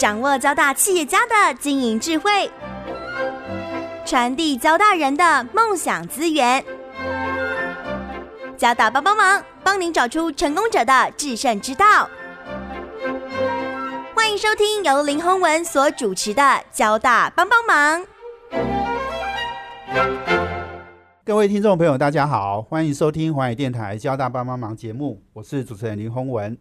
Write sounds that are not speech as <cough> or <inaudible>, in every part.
掌握交大企业家的经营智慧，传递交大人的梦想资源。交大帮帮忙，帮您找出成功者的制胜之道。欢迎收听由林宏文所主持的《交大帮帮忙》。各位听众朋友，大家好，欢迎收听华语电台《交大帮帮忙》节目，我是主持人林宏文。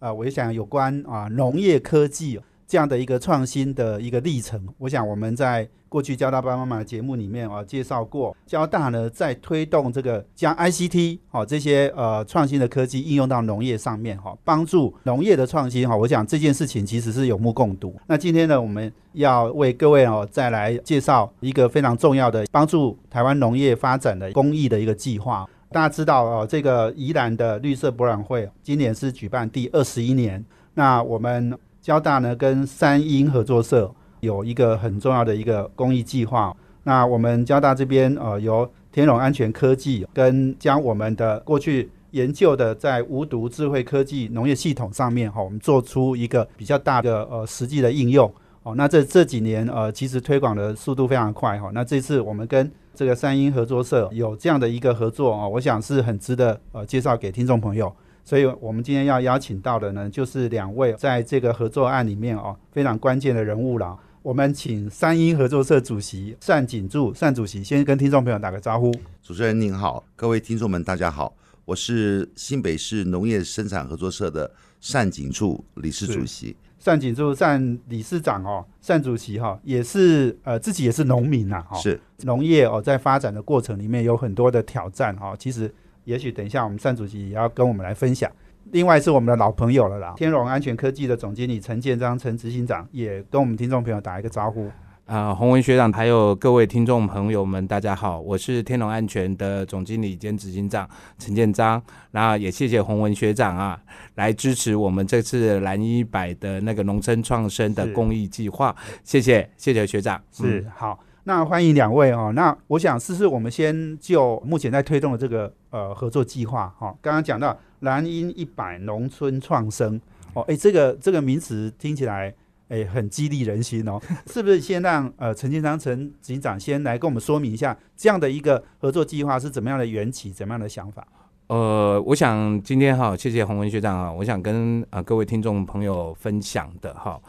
啊，我想有关啊农业科技这样的一个创新的一个历程，我想我们在过去交大帮帮忙的节目里面啊介绍过，交大呢在推动这个将 ICT 好这些呃创新的科技应用到农业上面哈，帮助农业的创新哈。我想这件事情其实是有目共睹。那今天呢，我们要为各位哦再来介绍一个非常重要的帮助台湾农业发展的公益的一个计划。大家知道哦，这个宜兰的绿色博览会今年是举办第二十一年。那我们交大呢跟三英合作社有一个很重要的一个公益计划。那我们交大这边呃由天龙安全科技跟将我们的过去研究的在无毒智慧科技农业系统上面哈，我们做出一个比较大的呃实际的应用。哦，那这这几年呃其实推广的速度非常快哈。那这次我们跟这个三英合作社有这样的一个合作啊，我想是很值得呃介绍给听众朋友。所以我们今天要邀请到的呢，就是两位在这个合作案里面哦非常关键的人物了。我们请三英合作社主席单景柱单主席先跟听众朋友打个招呼。主持人您好，各位听众们大家好，我是新北市农业生产合作社的单景柱理事主席。单景柱单理事长哦，单主席哈，也是呃自己也是农民呐，哈，是农业哦，在发展的过程里面有很多的挑战哈。其实也许等一下我们单主席也要跟我们来分享。另外是我们的老朋友了啦，天荣安全科技的总经理陈建章陈执行长也跟我们听众朋友打一个招呼。啊，洪文学长，还有各位听众朋友们，大家好，我是天龙安全的总经理兼执行长陈建章。那也谢谢洪文学长啊，来支持我们这次蓝一百的那个农村创生的公益计划，谢谢，谢谢学长。是好，那欢迎两位哦。那我想试试，我们先就目前在推动的这个呃合作计划哈，刚刚讲到蓝鹰一百农村创生哦，哎，这个这个名词听起来。哎，很激励人心哦，<laughs> 是不是？先让呃陈建章陈警长先来跟我们说明一下这样的一个合作计划是怎么样的缘起，怎么样的想法？呃，我想今天哈，谢谢洪文学长啊，我想跟啊各位听众朋友分享的哈，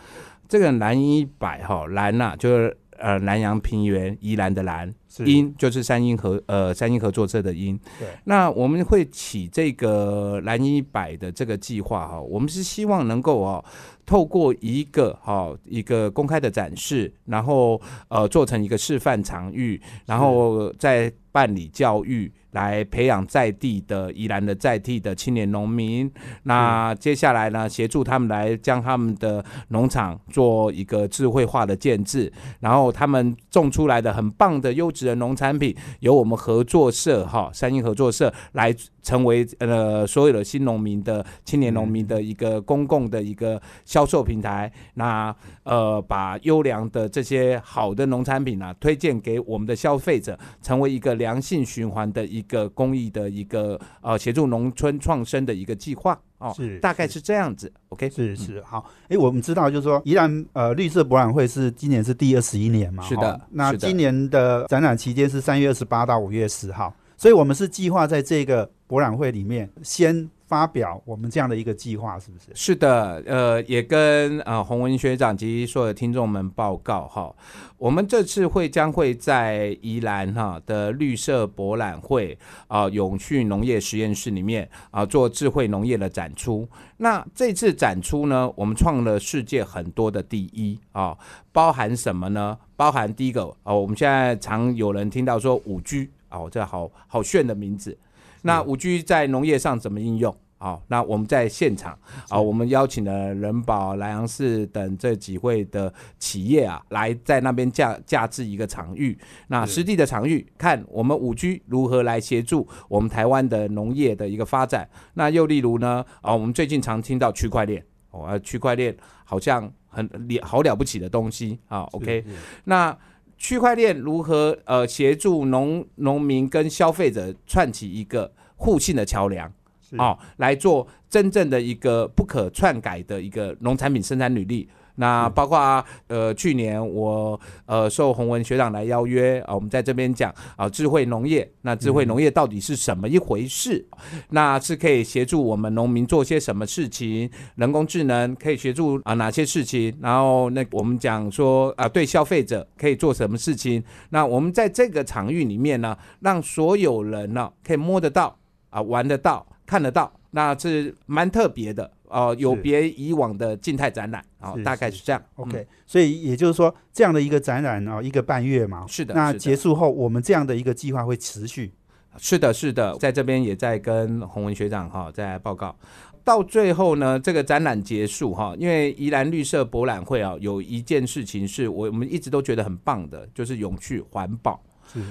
这个蓝一百哈蓝呐，就是呃南洋平原宜兰的兰，音就是三英合呃三英合作社的英。对，那我们会起这个蓝一百的这个计划哈，我们是希望能够哦。透过一个哈一个公开的展示，然后呃做成一个示范场域，然后再办理教育。来培养在地的宜兰的在地的青年农民，那接下来呢，协助他们来将他们的农场做一个智慧化的建制，然后他们种出来的很棒的优质的农产品，由我们合作社哈三英合作社来成为呃所有的新农民的青年农民的一个公共的一个销售平台，那呃把优良的这些好的农产品啊推荐给我们的消费者，成为一个良性循环的一。一个公益的一个呃协助农村创生的一个计划。哦，是大概是。这样子，OK，是是好，哎，我们知道就是说，宜兰呃绿色博览会是今年是第二十一年嘛，是的，那今年的展览期间是三月二十八到五月十号，所以我们是计划在这个博览会里面先。发表我们这样的一个计划，是不是？是的，呃，也跟呃洪文学长及所有的听众们报告哈，我们这次会将会在宜兰哈的绿色博览会啊永续农业实验室里面啊做智慧农业的展出。那这次展出呢，我们创了世界很多的第一啊，包含什么呢？包含第一个啊，我们现在常有人听到说五 G 哦，这好好炫的名字。那五 G 在农业上怎么应用？好，那我们在现场啊，我们邀请了人保、莱阳市等这几位的企业啊，来在那边架架置一个场域。那实地的场域，看我们五 G 如何来协助我们台湾的农业的一个发展。那又例如呢，啊，我们最近常听到区块链，哦，区块链好像很了好了不起的东西啊。OK，那区块链如何呃协助农农民跟消费者串起一个？互信的桥梁，哦，来做真正的一个不可篡改的一个农产品生产履历，那包括呃去年我呃受洪文学长来邀约啊，我们在这边讲啊智慧农业，那智慧农业到底是什么一回事？那是可以协助我们农民做些什么事情？人工智能可以协助啊哪些事情？然后那我们讲说啊对消费者可以做什么事情？那我们在这个场域里面呢，让所有人呢可以摸得到啊玩得到看得到，那是蛮特别的。哦，有别以往的静态展览，哦，大概是这样。OK，所以也就是说，这样的一个展览哦，一个半月嘛，是的。那结束后，我们这样的一个计划会持续。是的，是的，在这边也在跟洪文学长哈在报告。到最后呢，这个展览结束哈，因为宜兰绿色博览会啊，有一件事情是我我们一直都觉得很棒的，就是永续环保。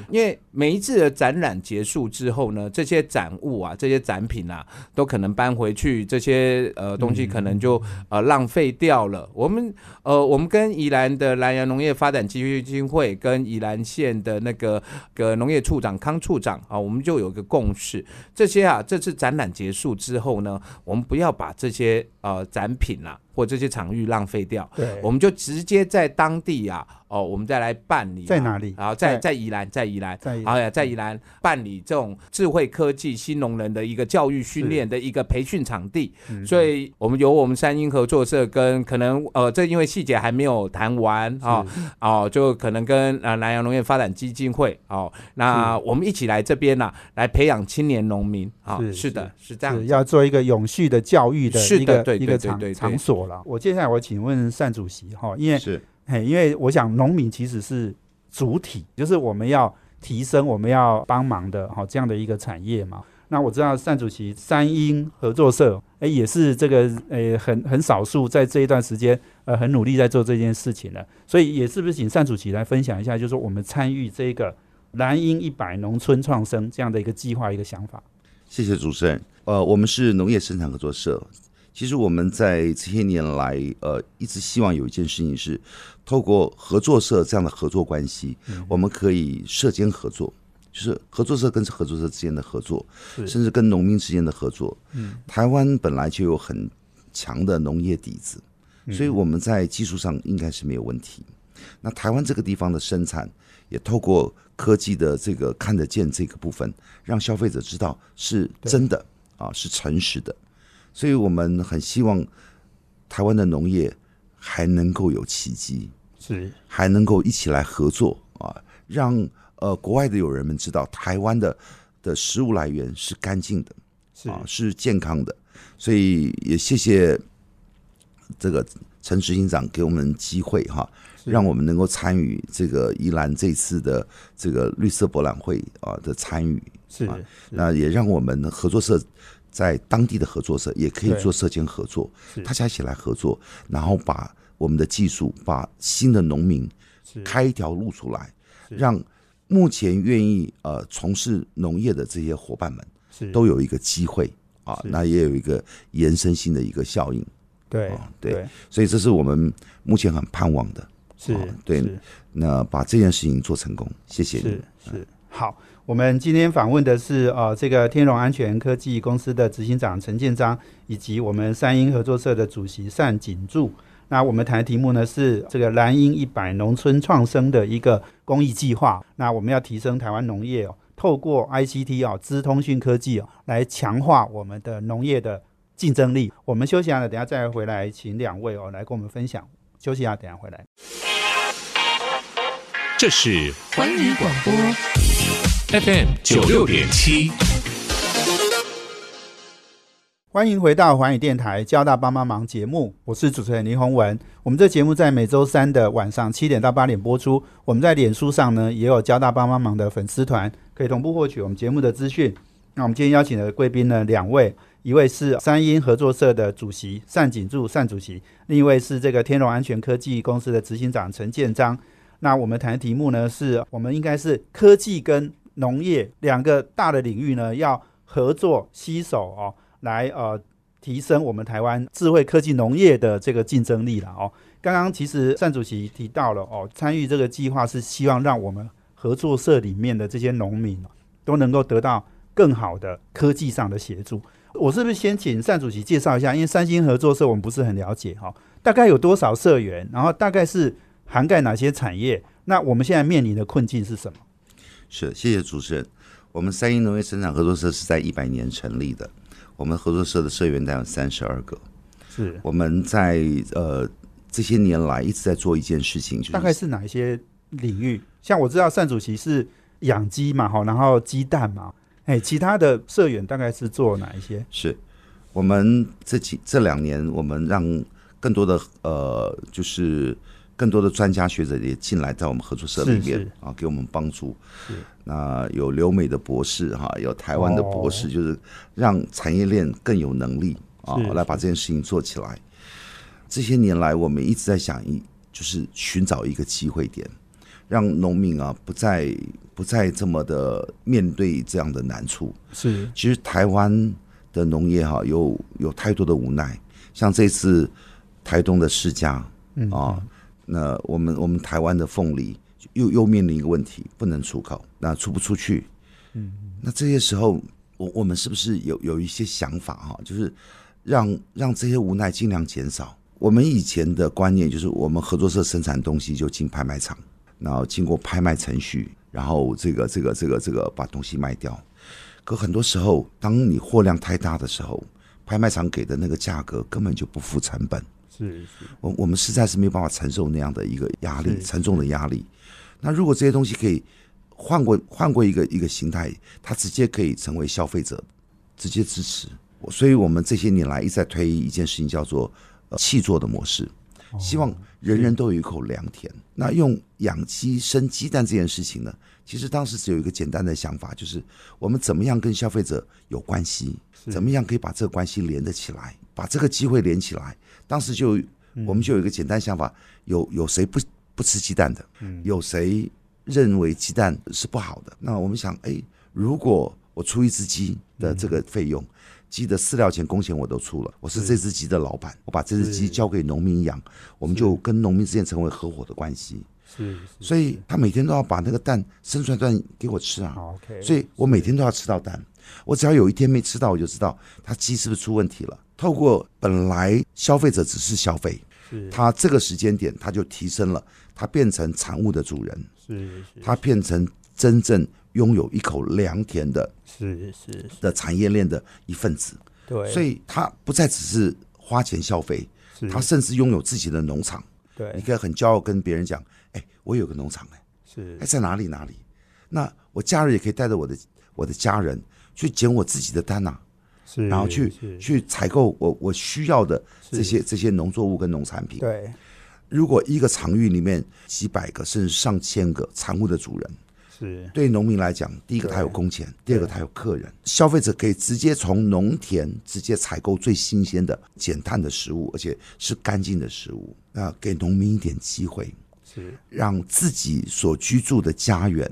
因为每一次的展览结束之后呢，这些展物啊，这些展品啊，都可能搬回去，这些呃东西可能就呃浪费掉了。我们呃，我们跟宜兰的南洋农业发展基金会跟宜兰县的那个个农业处长康处长啊，我们就有一个共识，这些啊，这次展览结束之后呢，我们不要把这些呃展品啊或这些场域浪费掉，对，我们就直接在当地啊。哦，我们再来办理在哪里？然后在在宜兰，在宜兰，哎呀，在宜兰办理这种智慧科技新农人的一个教育训练的一个培训场地。所以，我们由我们三英合作社跟可能呃，这因为细节还没有谈完啊，哦，就可能跟呃南洋农业发展基金会哦，那我们一起来这边呢，来培养青年农民啊。是的，是这样，要做一个永续的教育的一个一个场场所了。我接下来我请问单主席哈，因为是。嘿，因为我想农民其实是主体，就是我们要提升、我们要帮忙的哈这样的一个产业嘛。那我知道单主席三英合作社，哎，也是这个诶很很少数在这一段时间呃很努力在做这件事情的。所以也是不是请单主席来分享一下，就是说我们参与这个蓝鹰一百农村创生这样的一个计划一个想法。谢谢主持人。呃，我们是农业生产合作社。其实我们在这些年来，呃，一直希望有一件事情是，透过合作社这样的合作关系，我们可以社间合作，就是合作社跟合作社之间的合作，甚至跟农民之间的合作。嗯，台湾本来就有很强的农业底子，所以我们在技术上应该是没有问题。那台湾这个地方的生产，也透过科技的这个看得见这个部分，让消费者知道是真的啊，是诚实的。所以我们很希望台湾的农业还能够有奇迹，是。还能够一起来合作啊，让呃国外的友人们知道台湾的的食物来源是干净的，是。啊是健康的。所以也谢谢这个陈执行长给我们机会哈，让我们能够参与这个宜兰这次的这个绿色博览会啊的参与，是那也让我们合作社。在当地的合作社也可以做社间合作，大家一起来合作，然后把我们的技术，把新的农民开一条路出来，让目前愿意呃从事农业的这些伙伴们都有一个机会啊，那也有一个延伸性的一个效应。对对，所以这是我们目前很盼望的。是，对，那把这件事情做成功，谢谢你。是是好。我们今天访问的是呃，这个天龙安全科技公司的执行长陈建章，以及我们三英合作社的主席单景柱。那我们谈的题目呢是这个蓝鹰一百农村创生的一个公益计划。那我们要提升台湾农业哦，透过 ICT 哦，资通讯科技哦，来强化我们的农业的竞争力。我们休息一下，等下再回来，请两位哦来跟我们分享。休息一下，等下回来。这是环宇广播。FM 九六点七，欢迎回到环宇电台交大帮帮忙节目，我是主持人林宏文。我们这节目在每周三的晚上七点到八点播出。我们在脸书上呢也有交大帮帮忙的粉丝团，可以同步获取我们节目的资讯。那我们今天邀请的贵宾呢，两位，一位是三英合作社的主席单景柱单主席，另一位是这个天龙安全科技公司的执行长陈建章。那我们谈的题目呢，是我们应该是科技跟农业两个大的领域呢，要合作携手哦，来呃提升我们台湾智慧科技农业的这个竞争力了哦。刚刚其实单主席提到了哦，参与这个计划是希望让我们合作社里面的这些农民都能够得到更好的科技上的协助。我是不是先请单主席介绍一下？因为三星合作社我们不是很了解哈，大概有多少社员，然后大概是涵盖哪些产业？那我们现在面临的困境是什么？是，谢谢主持人。我们三英农业生产合作社是在一百年成立的，我们合作社的社员大有三十二个。是我们在呃这些年来一直在做一件事情，就是大概是哪一些领域？像我知道单主席是养鸡嘛，哈，然后鸡蛋嘛，哎，其他的社员大概是做哪一些？是我们这几这两年，我们让更多的呃，就是更多的专家学者也进来，在我们合作社里面啊，给我们帮助。那有留美的博士哈，有台湾的博士，哦就是让产业链更有能力啊是，来把这件事情做起来。这些年来，我们一直在想一，就是寻找一个机会点，让农民啊不再不再这么的面对这样的难处。是其实台湾的农业哈、有有太多的无奈，像这次台东的世家嗯啊，那我们我们台湾的凤梨又又面临一个问题，不能出口，那出不出去，嗯，那这些时候，我我们是不是有有一些想法哈、就是让让这些无奈尽量减少？我们以前的观念就是，我们合作社生产东西就进拍卖场，然后经过拍卖程序，然后这个这个这个这个把东西卖掉。可很多时候，当你货量太大的时候，拍卖场给的那个价格根本就不付成本。是是我我们实在是没有办法承受那样的一个压力，沉重的压力。那如果这些东西可以换过换过一个一个形态，它直接可以成为消费者直接支持。所以我们这些年来一直在推一件事情，叫做呃气做的模式，希望人人都有一口良田。那用养鸡生鸡蛋这件事情呢，其实当时只有一个简单的想法，就是我们怎么样跟消费者有关系，怎么样可以把这个关系连得起来，把这个机会连起来。当时就我们就有一个简单想法，有有谁不不吃鸡蛋的？有谁认为鸡蛋是不好的？那我们想，哎，如果我出一只鸡的这个费用，鸡的饲料钱、工钱我都出了，我是这只鸡的老板，我把这只鸡交给农民养，我们就跟农民之间成为合伙的关系。是是所以他每天都要把那个蛋生出来蛋给我吃啊。OK，所以我每天都要吃到蛋。我只要有一天没吃到，我就知道他鸡是不是出问题了。透过本来消费者只是消费，是他这个时间点他就提升了，他变成产物的主人，是是他变成真正拥有一口良田的是是是，的产业链的一份子。对，所以他不再只是花钱消费，是他甚至拥有自己的农场。对你对可以很骄傲跟别人讲：“哎，我有个农场哎。”是哎，在哪里哪里？那我假日也可以带着我的我的家人去捡我自己的单呐、是，然后去去采购我我需要的这些这些农作物跟农产品。对如果一个场域里面几百个甚至上千个产物的主人，是。对农民来讲，第一个他有工钱，第二个他有客人，消费者可以直接从农田直接采购最新鲜的减碳的食物，而且是干净的食物。那给农民一点机会，是。让自己所居住的家园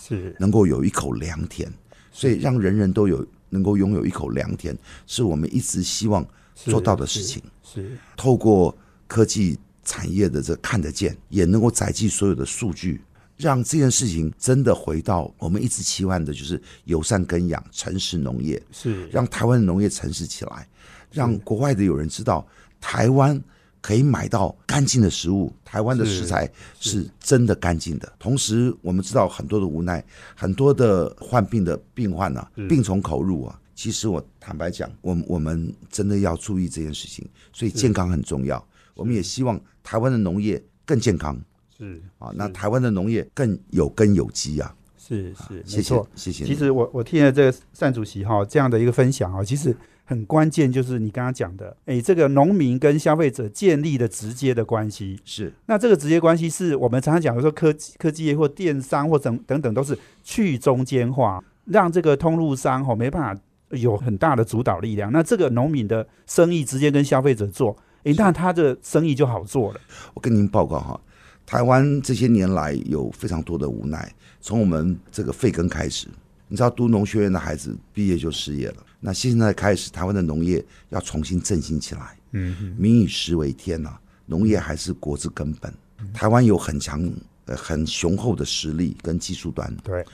是。能够有一口良田，所以让人人都有能够拥有一口良田，是我们一直希望做到的事情。是。透过科技产业的这看得见，也能够载记所有的数据，让这件事情真的回到我们一直期望的，就是友善耕养、城市农业，是让台湾的农业城市起来，让国外的有人知道台湾。可以买到干净的食物，台湾的食材是真的干净的。同时，我们知道很多的无奈，很多的患病的病患啊，病从口入啊。其实我坦白讲，我们我们真的要注意这件事情，所以健康很重要。我们也希望台湾的农业更健康是啊，那台湾的农业更有根有基啊。是是，没错。谢谢。其实我我听了这个单主席哈这样的一个分享啊，其实很关键，就是你刚刚讲的，哎，这个农民跟消费者建立的直接的关系。是那这个直接关系是我们常常讲的说科技科技业或电商或等等等都是去中间化，让这个通路商哈没办法有很大的主导力量。那这个农民的生意直接跟消费者做，诶，那他的生意就好做了。我跟您报告哈，台湾这些年来有非常多的无奈，从我们这个废耕开始，你知道读农学院的孩子毕业就失业了，那现在开始台湾的农业要重新振兴起来，嗯民以食为天呐、农业还是国之根本。台湾有很强、呃很雄厚的实力跟技术端，对，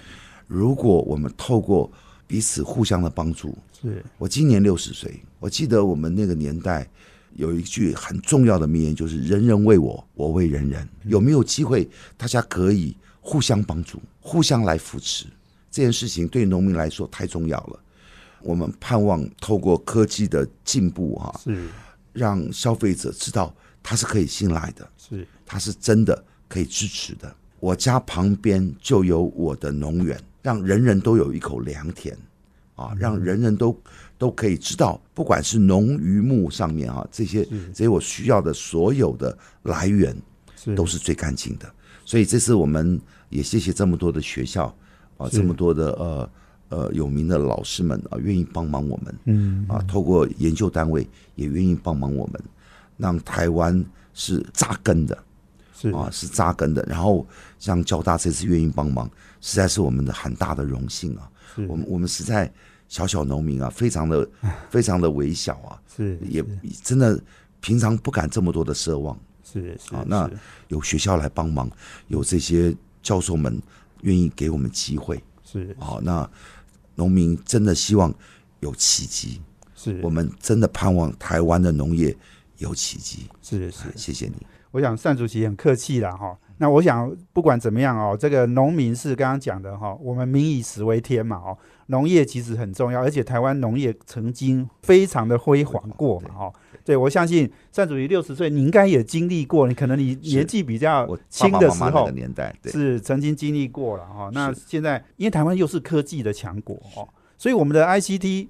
如果我们透过彼此互相的帮助。是我今年六十岁，我记得我们那个年代有一句很重要的名言，就是“人人为我，我为人人”。有没有机会，大家可以互相帮助，互相来扶持？这件事情对农民来说太重要了。我们盼望透过科技的进步，哈，是让消费者知道他是可以信赖的，是他是真的可以支持的。我家旁边就有我的农园，让人人都有一口良田，啊，让人人都都可以知道，不管是农渔牧上面啊，这些这些我需要的所有的来源都是最干净的。所以这次我们也谢谢这么多的学校啊，这么多的呃呃有名的老师们啊，愿意帮忙我们。嗯啊，透过研究单位也愿意帮忙我们，让台湾是扎根的是啊，是扎根的。然后像交大这次愿意帮忙，实在是我们的很大的荣幸啊。是我们我们实在小小农民啊，非常的 <laughs> 非常的微小啊，是也真的平常不敢这么多的奢望是是啊。那有学校来帮忙，有这些教授们愿意给我们机会是啊。那农民真的希望有奇迹。是我们真的盼望台湾的农业有奇迹。是是谢谢你。我想单主席很客气啦哈。那我想不管怎么样哦，这个农民是刚刚讲的哈，我们民以食为天嘛哦，农业其实很重要，而且台湾农业曾经非常的辉煌过嘛哈。对，我相信单主席六十岁，你应该也经历过，你可能你年纪比较我轻爸爸妈妈那的时候个年代，对，是曾经经历过了哈。那现在因为台湾又是科技的强国哦，所以我们的 ICT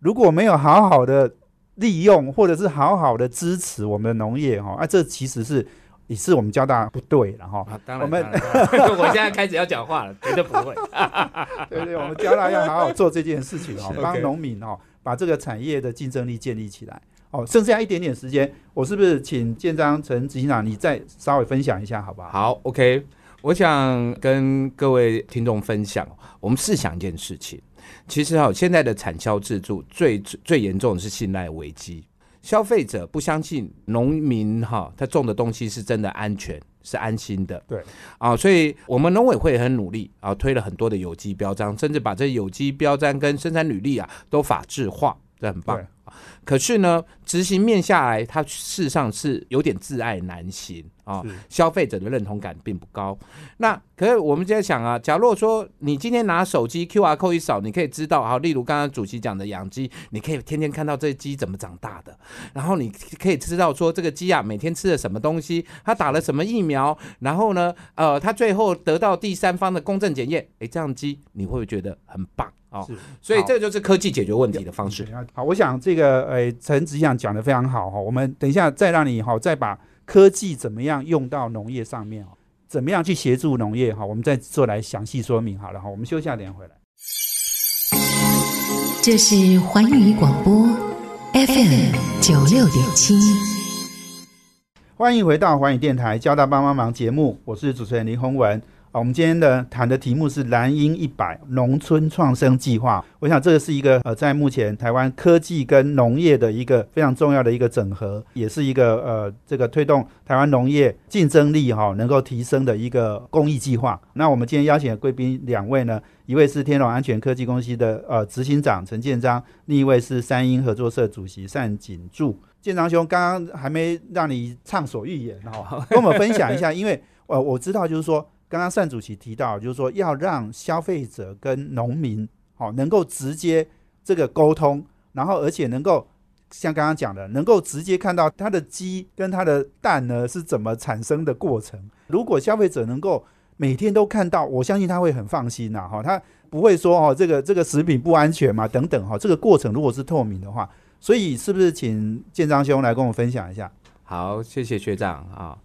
如果没有好好的利用，或者是好好的支持我们的农业哈，啊，这其实是也是我们交大不对了哈。啊，当然，我们 <laughs> 我现在开始要讲话了，绝对不会。<laughs> 对对，我们交大要好好做这件事情哦，是帮农民哦把这个产业的竞争力建立起来。哦，剩下一点点时间，我是不是请建章陈执行长你再稍微分享一下，好不好？好，OK，我想跟各位听众分享，我们试想一件事情，其实哈、现在的产销制度最最严重的是信赖危机，消费者不相信农民哈、他种的东西是真的安全。是安心的，对啊，所以我们农委会很努力啊，推了很多的有机标章，甚至把这有机标章跟生产履历啊都法制化，这很棒。可是呢，执行面下来，它事实上是有点自爱难行啊是，消费者的认同感并不高。那可是我们在想啊，假如说你今天拿手机 QR code 一扫，你可以知道，啊，例如刚刚主席讲的养鸡，你可以天天看到这鸡怎么长大的，然后你可以知道说这个鸡啊每天吃了什么东西，它打了什么疫苗，然后呢，呃，它最后得到第三方的公正检验，诶，这样鸡你会不会觉得很棒哦？是所以好这就是科技解决问题的方式。好，我想这个呃，陈执行长讲的非常好哈。我们等一下再让你哈，再把科技怎么样用到农业上面哦，怎么样去协助农业哈，我们再做来详细说明好了哈。我们休息下，等下回来。这是环宇广播 FM 九六点七。欢迎回到环宇电台交大帮帮忙节目，我是主持人林宏文。啊，我们今天的谈的题目是蓝鹰一百农村创生计划。我想这个是一个呃，在目前台湾科技跟农业的一个非常重要的一个整合，也是一个呃，这个推动台湾农业竞争力哈、能够提升的一个公益计划。那我们今天邀请的贵宾两位呢，一位是天龙安全科技公司的呃执行长陈建章，另一位是三鹰合作社主席单景柱。建章兄，刚刚还没让你畅所欲言哈，<laughs> 跟我们分享一下，因为呃我知道就是说，刚刚单主席提到，就是说要让消费者跟农民好、能够直接这个沟通，然后而且能够像刚刚讲的，能够直接看到它的鸡跟它的蛋呢是怎么产生的过程。如果消费者能够每天都看到，我相信他会很放心呐、哈，他不会说哦这个这个食品不安全嘛等等哈，这个过程如果是透明的话，所以是不是请建章兄来跟我分享一下？好，谢谢学长啊。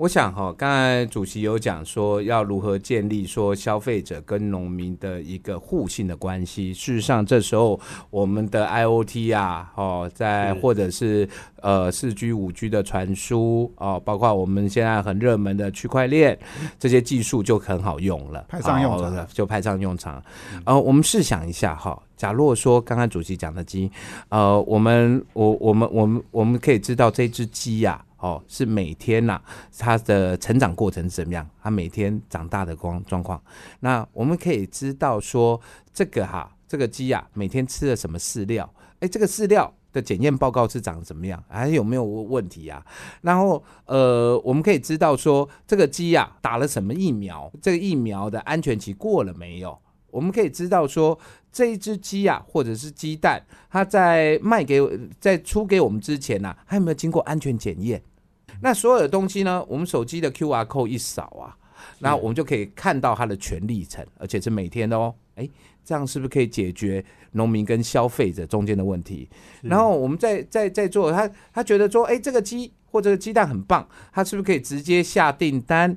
我想哈、刚才主席有讲说要如何建立说消费者跟农民的一个互信的关系。事实上，这时候我们的 IOT 啊，哦，在或者是呃四 G、五 G 的传输哦，包括我们现在很热门的区块链，这些技术就很好用了，派上用场哦就派上用场。呃，我们试想一下哈，假如说刚刚主席讲的鸡，呃，我们我我们我们我们可以知道这只鸡呀、哦，是每天呐、它的成长过程是怎么样？它每天长大的光状况。那我们可以知道说，这个哈、这个鸡啊每天吃了什么饲料？哎，这个饲料的检验报告是长怎么样？还有没有问题啊？然后呃，我们可以知道说这个鸡呀打了什么疫苗，这个疫苗的安全期过了没有？我们可以知道说这一只鸡啊，或者是鸡蛋，它在卖给在出给我们之前呐、还有没有经过安全检验？那所有的东西呢，我们手机的 QR code 一扫啊，那我们就可以看到它的全历程，而且是每天的哦。哎，这样是不是可以解决农民跟消费者中间的问题？然后我们再再再做，他他觉得说，哎，这个鸡或这个鸡蛋很棒，他是不是可以直接下订单？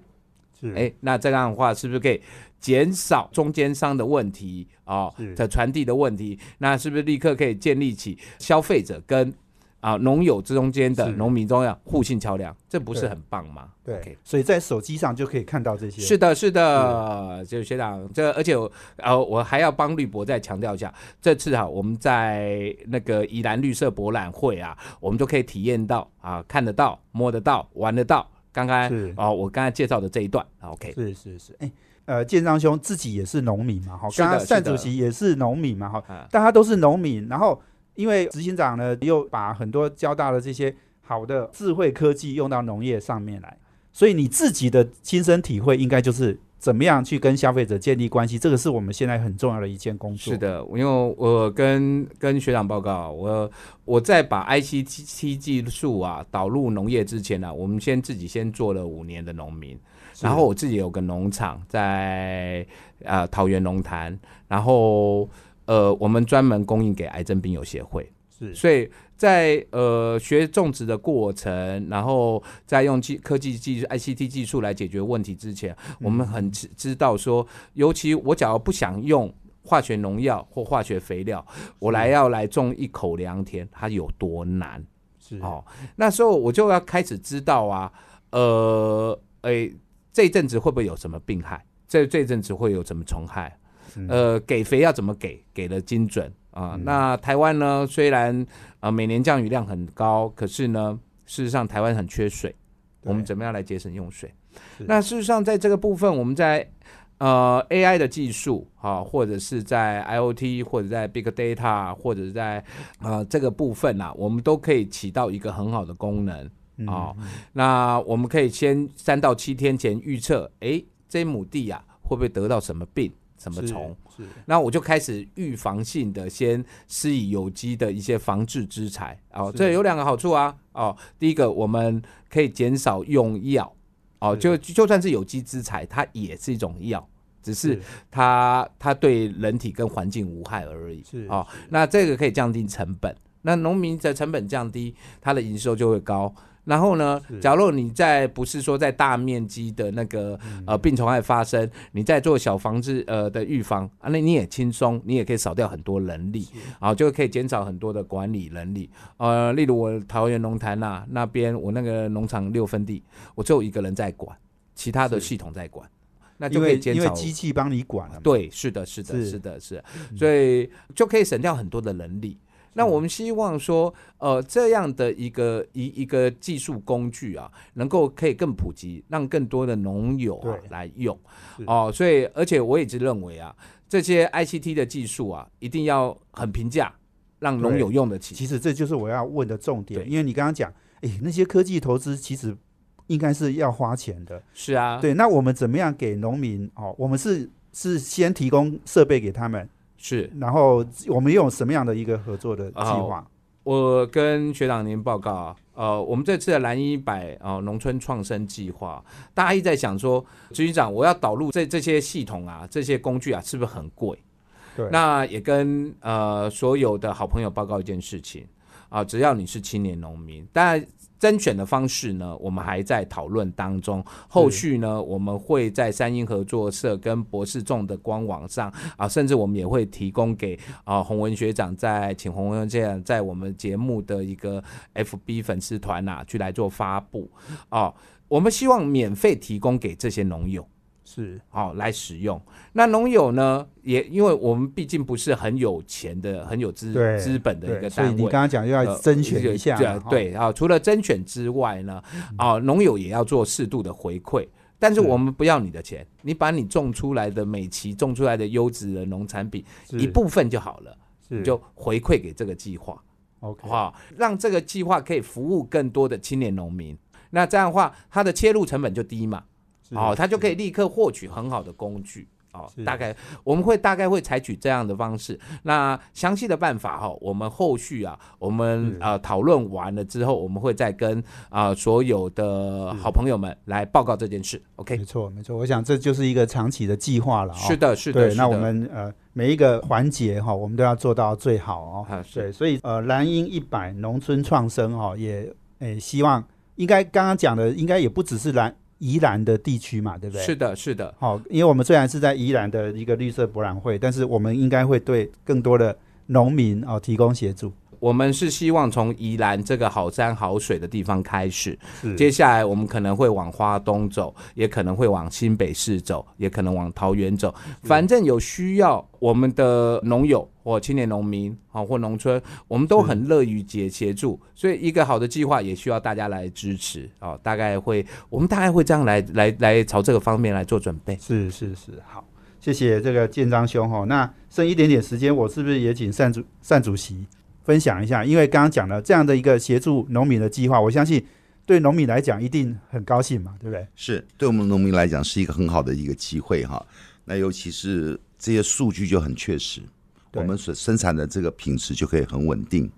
是哎，那这样的话是不是可以减少中间商的问题哦是的传递的问题？那是不是立刻可以建立起消费者跟啊农友之中间的农民中央互信桥梁？这不是很棒吗？对所以在手机上就可以看到这些。是的，是的，就学长，这而且我呃，我还要帮绿博再强调一下，这次啊，我们在那个宜兰绿色博览会啊，我们就可以体验到啊，看得到、摸得到、玩得到。刚刚是。哦，我刚才介绍的这一段，OK，是是是，哎、呃，建章兄自己也是农民嘛，哈，刚刚单主席也是农民嘛，哈，啊，大家都是农民，然后因为执行长呢又把很多交大的这些好的智慧科技用到农业上面来，所以你自己的亲身体会应该就是怎么样去跟消费者建立关系，这个是我们现在很重要的一件工作。是，的，因为我跟跟学长报告，我我在把 ICT 技术啊导入农业之前呢、我们先自己先做了五年的农民，然后我自己有个农场在呃桃园龙潭，然后呃我们专门供应给癌症病友协会，是。所以在呃学种植的过程，然后在用技科技技术 ICT 技术来解决问题之前，我们很知知道说，尤其我假如不想用。化学农药或化学肥料，我来要来种一口良田，它有多难？是哦，那时候我就要开始知道啊，呃，诶，这一阵子会不会有什么病害？这这一阵子会有什么虫害？嗯呃，给肥要怎么给？给的精准啊、那台湾呢，虽然啊、每年降雨量很高，可是呢，事实上台湾很缺水，我们怎么样来节省用水？那事实上，在这个部分，我们在呃 AI 的技术啊，或者是在 IOT，或者在 Big Data，或者是在呃这个部分啊，我们都可以起到一个很好的功能。嗯哦，那我们可以先三到七天前预测，诶，这亩地啊会不会得到什么病、什么虫？是那我就开始预防性的先施以有机的一些防治之材哦，这有两个好处啊哦，第一个我们可以减少用药哦，就就算是有机之材，它也是一种药，只是是它它对人体跟环境无害而已是哦。那这个可以降低成本，那农民的成本降低，它的营收就会高。然后呢，假如你在不是说在大面积的那个嗯。呃病虫害发生，你在做小防治呃的预防啊，那你也轻松，你也可以少掉很多人力，啊，就可以减少很多的管理人力。呃，例如我桃园龙潭呐那边，我那个农场六分地，我只有一个人在管，其他的系统在管，那就可以减少。为因为机器帮你管了，对，是的，是的，是。是的，是的，所以就可以省掉很多的人力。那我们希望说，呃，这样的一个一一个技术工具啊，能够可以更普及，让更多的农友啊来用是哦。所以，而且我一直认为啊，这些 ICT 的技术啊，一定要很平价，让农友用得起。其实这就是我要问的重点，因为你刚刚讲，诶，那些科技投资其实应该是要花钱的。是啊，对，那我们怎么样给农民？哦，我们是是先提供设备给他们，是然后我们用什么样的一个合作的计划？我跟学长您报告啊，呃，我们这次的蓝一百呃农村创生计划，大家一直在想说，执行长，我要导入这这些系统啊，这些工具啊，是不是很贵？对，那也跟呃所有的好朋友报告一件事情啊、只要你是青年农民，当然甄选的方式呢，我们还在讨论当中。后续呢，我们会在三英合作社跟博士众的官网上啊，甚至我们也会提供给啊洪文学长在请洪文学长在我们节目的一个 FB 粉丝团啊、去来做发布啊。我们希望免费提供给这些农友。是好、来使用。那农友呢，也因为我们毕竟不是很有钱的、很有资资本的一，个单位所以你刚。刚讲又要呃甄选一下对啊，除了甄选之外呢，啊，农友也要做适度的回馈。但是是我们不要你的钱，你把你种出来的美琪、种出来的优质的农产品一部分就好了，就回馈给这个计划，OK，好不好？让这个计划可以服务更多的青年农民。那这样的话，它的切入成本就低嘛，是哦，他就可以立刻获取很好的工具。哦，大概我们会大概会采取这样的方式。那详细的办法哈、我们后续啊，我们呃讨论完了之后，我们会再跟啊、所有的好朋友们来报告这件事。OK，没错没错，我想这就是一个长期的计划了、哦。是的，是的，对，那我们呃每一个环节哈、我们都要做到最好哦。啊对，所以呃蓝鹰一百农村创生哈、也诶希望应该刚刚讲的应该也不只是蓝宜兰的地区嘛，对不对？是的，是的，好、因为我们虽然是在宜兰的一个绿色博览会，但是我们应该会对更多的农民哦提供协助。我们是希望从宜兰这个好山好水的地方开始，接下来我们可能会往花东走，也可能会往新北市走，也可能往桃园走。反正有需要我们的农友或青年农民啊，或农村，我们都很乐于协协助。所以一个好的计划也需要大家来支持啊。大概会，我们大概会这样来来来朝这个方面来做准备。是是是，好，谢谢这个建章兄哈。那剩一点点时间，我是不是也请单主单主席分享一下？因为刚刚讲了这样的一个协助农民的计划，我相信对农民来讲一定很高兴嘛，对不对？是对我们农民来讲是一个很好的一个机会哈。那尤其是这些数据就很确实，我们所生产的这个品质就可以很稳定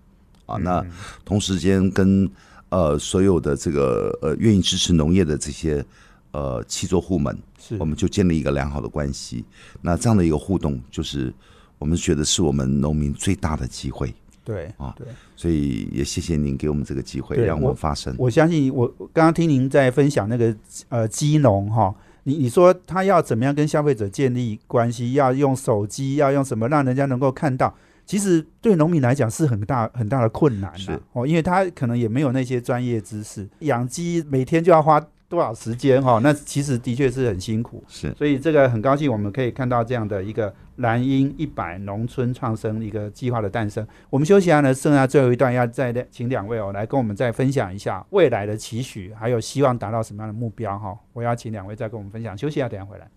啊。嗯那同时间跟呃所有的这个呃愿意支持农业的这些呃七座户们，是我们就建立一个良好的关系。那这样的一个互动，就是我们觉得是我们农民最大的机会。对啊对。所以也谢谢您给我们这个机会，让我发声。我相信我我刚刚听您在分享那个呃基农哈，你你说他要怎么样跟消费者建立关系，要用手机，要用什么让人家能够看到，其实对农民来讲是很大很大的困难是的哦，因为他可能也没有那些专业知识，养鸡每天就要花多少时间哈，那其实的确是很辛苦。是所以这个很高兴，我们可以看到这样的一个蓝鹰一百农村创生一个计划的诞生。我们休息一下呢，剩下最后一段要再请两位哦来跟我们再分享一下未来的期许，还有希望达到什么样的目标哈、我要请两位再跟我们分享。休息一下，等下回来。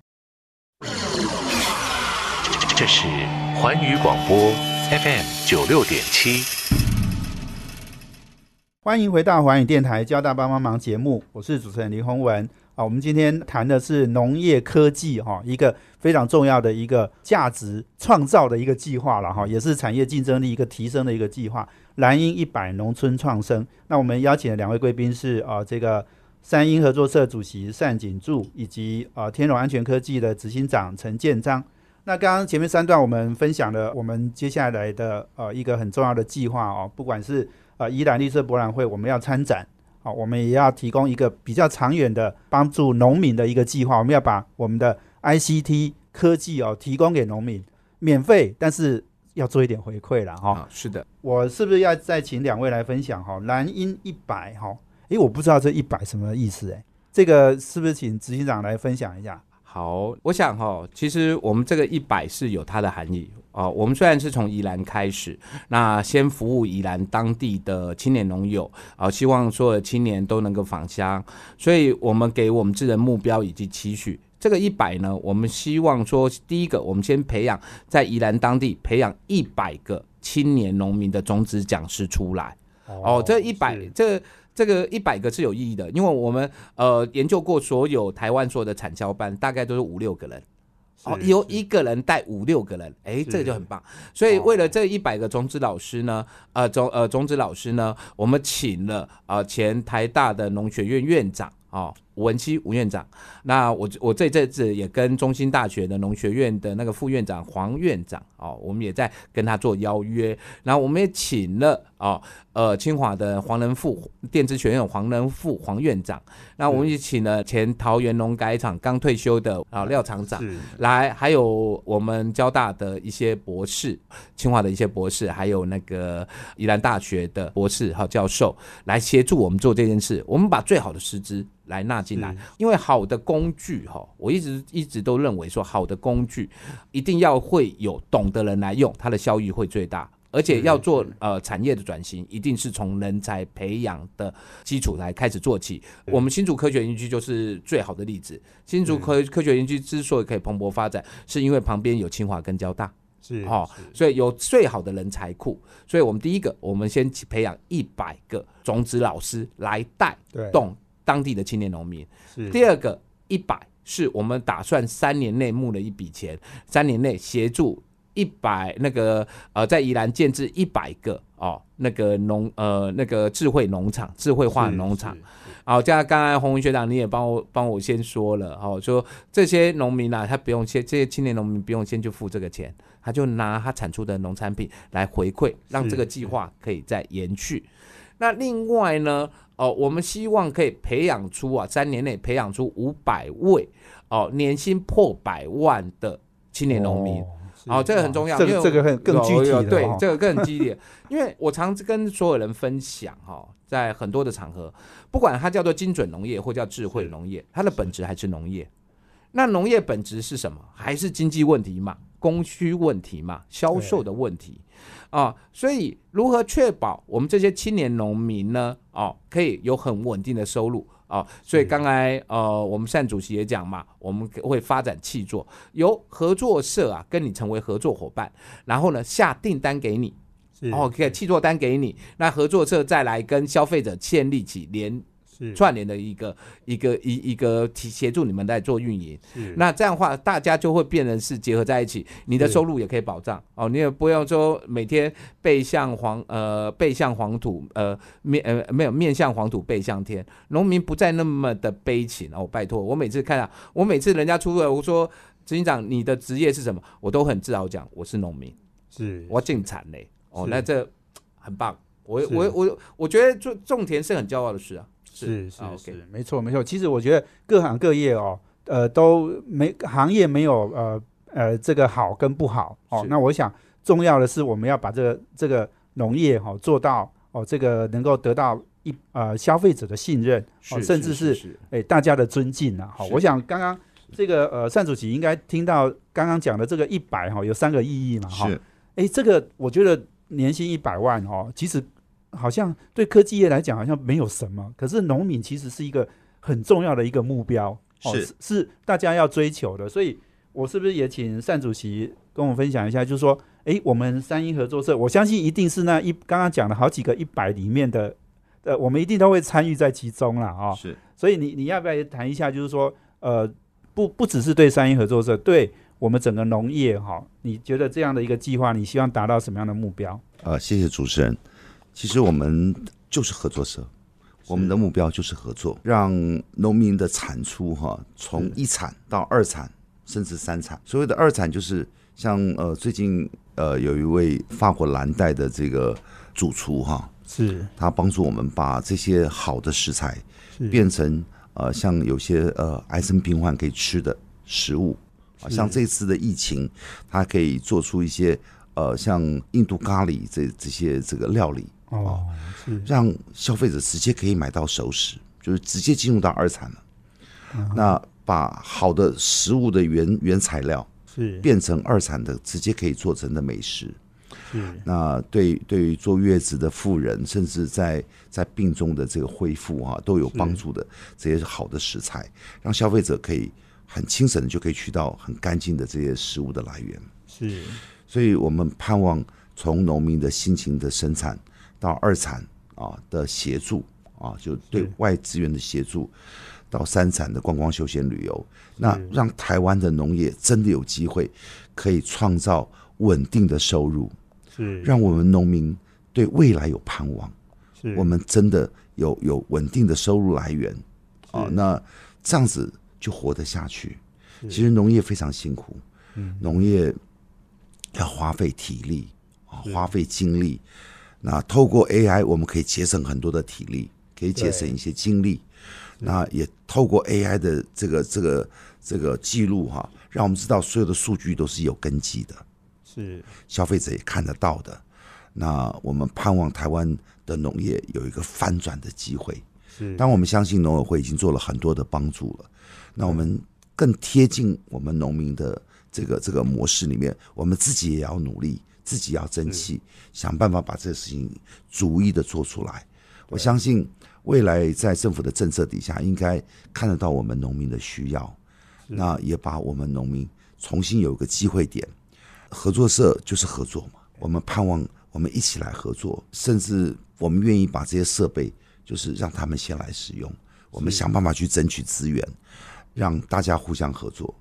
这是环宇广播 FM 九六点七。欢迎回到环宇电台交大帮帮忙节目，我是主持人林宏文。啊，我们今天谈的是农业科技哈、一个非常重要的一个价值创造的一个计划了哈、也是产业竞争力一个提升的一个计划。蓝鹰一百农村创生，那我们邀请的两位贵宾是啊、这个三鹰合作社主席单景柱，以及啊、天龙安全科技的执行长陈建章。那刚刚前面三段我们分享了我们接下来的呃一个很重要的计划哦，不管是呃宜兰绿色博览会我们要参展，好、我们也要提供一个比较长远的帮助农民的一个计划，我们要把我们的 ICT 科技哦提供给农民，免费，但是要做一点回馈了哈、啊，是的，我是不是要再请两位来分享哈？蓝鹰一百哈，诶，我不知道这一百什么意思诶，这个是不是请执行长来分享一下？好，我想哈、其实我们这个一百是有它的含义哦、我们虽然是从宜兰开始，那先服务宜兰当地的青年农友啊、希望所有的青年都能够返乡，所以我们给我们自人目标以及期许。这个一百呢，我们希望说，第一个，我们先培养在宜兰当地培养一百个青年农民的种子讲师出来。哦，这一百这这个一百个是有意义的，因为我们呃研究过所有台湾所有的产销班，大概都是五六个人。哦，由一个人带五六个人，哎，这个就很棒。所以为了这一百个种子老师呢，呃，种呃种子老师呢，我们请了啊、呃前台大的农学院院长哦，吴文熙吴院长。那我我这阵子也跟中心大学的农学院的那个副院长黄院长哦，我们也在跟他做邀约。然后我们也请了哦，呃，清华的黄仁富电子学院黄仁富黄院长。那我们也请了前桃园农改厂刚退休的啊廖厂长。来，还有我们交大的一些博士，清华的一些博士，还有那个宜兰大学的博士和教授来协助我们做这件事。我们把最好的师资来纳进来，因为好的工具哈，我一直一直都认为说，好的工具一定要会有懂的人来用，它的效益会最大。而且要做呃产业的转型，一定是从人才培养的基础来开始做起。我们新竹科学园区就是最好的例子。新竹科科学园区之所以可以蓬勃发展，是因为旁边有清华跟交大。是哦，所以有最好的人才库，所以我们第一个，我们先培养一百个种子老师来带动当地的青年农民。是第二个，一百是我们打算三年内募了一笔钱，三年内协助一百那个呃，在宜兰建制一百个哦，那个农呃那个智慧农场、智慧化农场。好，这样刚才洪文学长你也帮我帮我先说了，哦，说这些农民啊，他不用先这些青年农民不用先去付这个钱，他就拿他产出的农产品来回馈，让这个计划可以再延续。那另外呢，哦，我们希望可以培养出啊，三年内培养出五百位哦，年薪破百万的青年农民。哦，这个很重要，因为这个这个很更具体对这个更激烈。<laughs> 因为我常跟所有人分享哈，在很多的场合，不管它叫做精准农业或叫智慧农业，它的本质还是农业。那农业本质是什么？还是经济问题嘛，供需问题嘛，销售的问题啊。所以如何确保我们这些青年农民呢？哦，可以有很稳定的收入啊。所以刚才呃，我们单主席也讲嘛，我们会发展气作，由合作社啊跟你成为合作伙伴，然后呢下订单给你，是哦，可以契作单给你，那合作社再来跟消费者建立起连是串联的一个一个一一个提协助你们在做运营。是。那这样的话，大家就会变成是结合在一起，你的收入也可以保障。哦，你也不用说每天背向黄呃背向黄土呃面呃没有面向黄土背向天，农民不再那么的悲情。哦，拜托，我每次看到我每次人家出来我说执行长你的职业是什么，我都很自豪讲我是农民，是我进产嘞。哦，那这很棒，我我我我觉得种种田是很骄傲的事啊，是是啊是没错没错。其实我觉得各行各业哦，呃，都没行业没有呃呃这个好跟不好哦。那我想重要的是我们要把这个这个农业哈、哦、做到哦，这个能够得到一呃消费者的信任哦，甚至是是哎大家的尊敬啊。好，是我想刚刚这个呃单主席应该听到刚刚讲的这个一百哈有三个意义嘛哈。是哎，这个我觉得年薪一百万哦，其实好像对科技业来讲好像没有什么，可是农民其实是一个很重要的一个目标，哦、是是是大家要追求的。所以，我是不是也请单主席跟我们分享一下，就是说，哎，我们三一合作社，我相信一定是那一刚刚讲的好几个一百里面的，呃，我们一定都会参与在其中了啊、哦。是所以你你要不要谈一下，就是说，呃，不不只是对三一合作社，对我们整个农业哈、你觉得这样的一个计划，你希望达到什么样的目标？啊，谢谢主持人。其实我们就是合作社，我们的目标就是合作，让农民的产出哈，从一产到二产，甚至三产。所谓的二产就是像呃最近呃有一位法国蓝带的这个主厨哈，是。他帮助我们把这些好的食材变成呃像有些呃癌症病患可以吃的食物。啊，像这次的疫情，它可以做出一些呃像印度咖喱这这些这个料理，哦，是让消费者直接可以买到熟食，就是直接进入到二产了。那把好的食物的原原材料是变成二产的，直接可以做成的美食。是那对对于坐月子的妇人，甚至在在病中的这个恢复啊，都有帮助的这些好的食材，让消费者可以很轻省的就可以取到很干净的这些食物的来源。是所以我们盼望从农民的辛勤的生产到二产啊的协助啊，就对外资源的协助，到三产的观光休闲旅游，那让台湾的农业真的有机会可以创造稳定的收入，是。让我们农民对未来有盼望，是。我们真的有有稳定的收入来源啊，那这样子就活得下去。其实农业非常辛苦，农业要花费体力啊，花费精力。那透过 AI，我们可以节省很多的体力，可以节省一些精力。那也透过 AI 的这个这个这个记录哈、让我们知道所有的数据都是有根基的。是消费者也看得到的。那我们盼望台湾的农业有一个翻转的机会。是当我们相信农委会已经做了很多的帮助了，那我们更贴近我们农民的这个这个模式里面，我们自己也要努力自己要争气，想办法把这个事情逐一的做出来。我相信未来在政府的政策底下，应该看得到我们农民的需要，那也把我们农民重新有一个机会点。合作社就是合作嘛，我们盼望我们一起来合作，甚至我们愿意把这些设备，就是让他们先来使用，我们想办法去争取资源，让大家互相合作。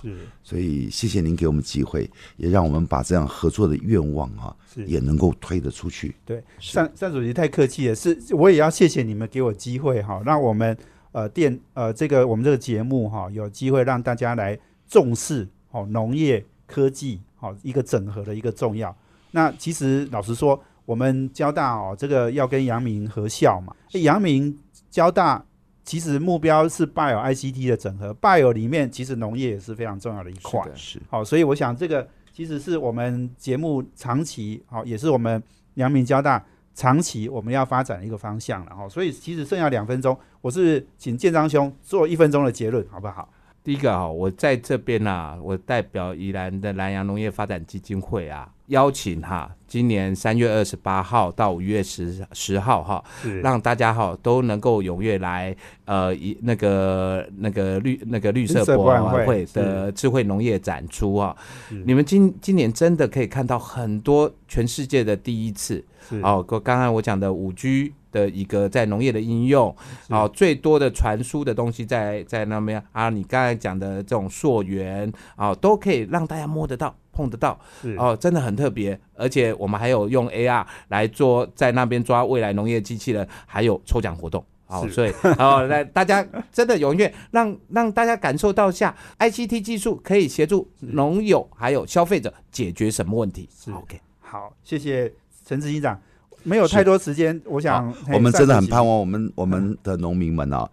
是所以谢谢您给我们机会，也让我们把这样合作的愿望啊，是也能够推得出去。对，单单主席太客气了，是我也要谢谢你们给我机会哈，让我们呃电呃这个我们这个节目哈有机会让大家来重视哦农业科技哦一个整合的一个重要。那其实老实说，我们交大哦这个要跟阳明合校嘛，诶阳明交大其实目标是 Bio ICT 的整合，Bio 里面其实农业也是非常重要的一块。是好，所以我想这个其实是我们节目长期好，也是我们阳明交大长期我们要发展的一个方向了哈。所以其实剩下两分钟，我是请建章兄做一分钟的结论，好不好？第一个哈，我在这边啊，我代表宜兰的南洋农业发展基金会啊，邀请哈，今年三月二十八号到五月十十号哈，让大家哈都能够踊跃来呃一那个那个绿那个绿色博博览会的智慧农业展出啊，你们今今年真的可以看到很多全世界的第一次哦，刚刚才我讲的五 G 的一个在农业的应用，哦，最多的传输的东西在在那边啊，你刚才讲的这种溯源啊、哦，都可以让大家摸得到、碰得到，是哦，真的很特别。而且我们还有用 AR 来做在那边抓未来农业机器人，还有抽奖活动。好、是所以哦，<laughs> 来大家真的踊跃，让让大家感受到下 ICT 技术可以协助农友还有消费者解决什么问题。是 OK，好，谢谢陈执行长。没有太多时间，我想嘿我们真的很盼望我们我们的农民们啊，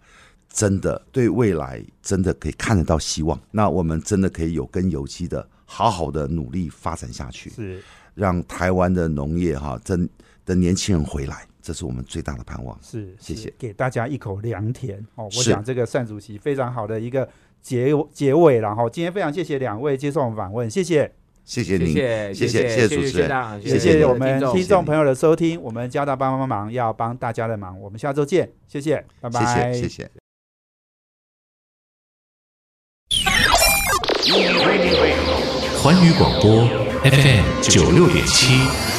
真的对未来真的可以看得到希望。那我们真的可以有根有基的好好的努力发展下去，是让台湾的农业哈真的年轻人回来，这是我们最大的盼望。是，谢谢给大家一口良田哦。我是想这个单主席非常好的一个结结尾然后。今天非常谢谢两位接受我们访问，谢谢，谢谢谢您，谢谢谢谢主持人。谢谢谢我们听众朋友的收听。我们交大帮帮忙要帮大家的忙，我们下周见，谢谢，拜谢拜，谢谢谢。环宇广播 FM 九六点七。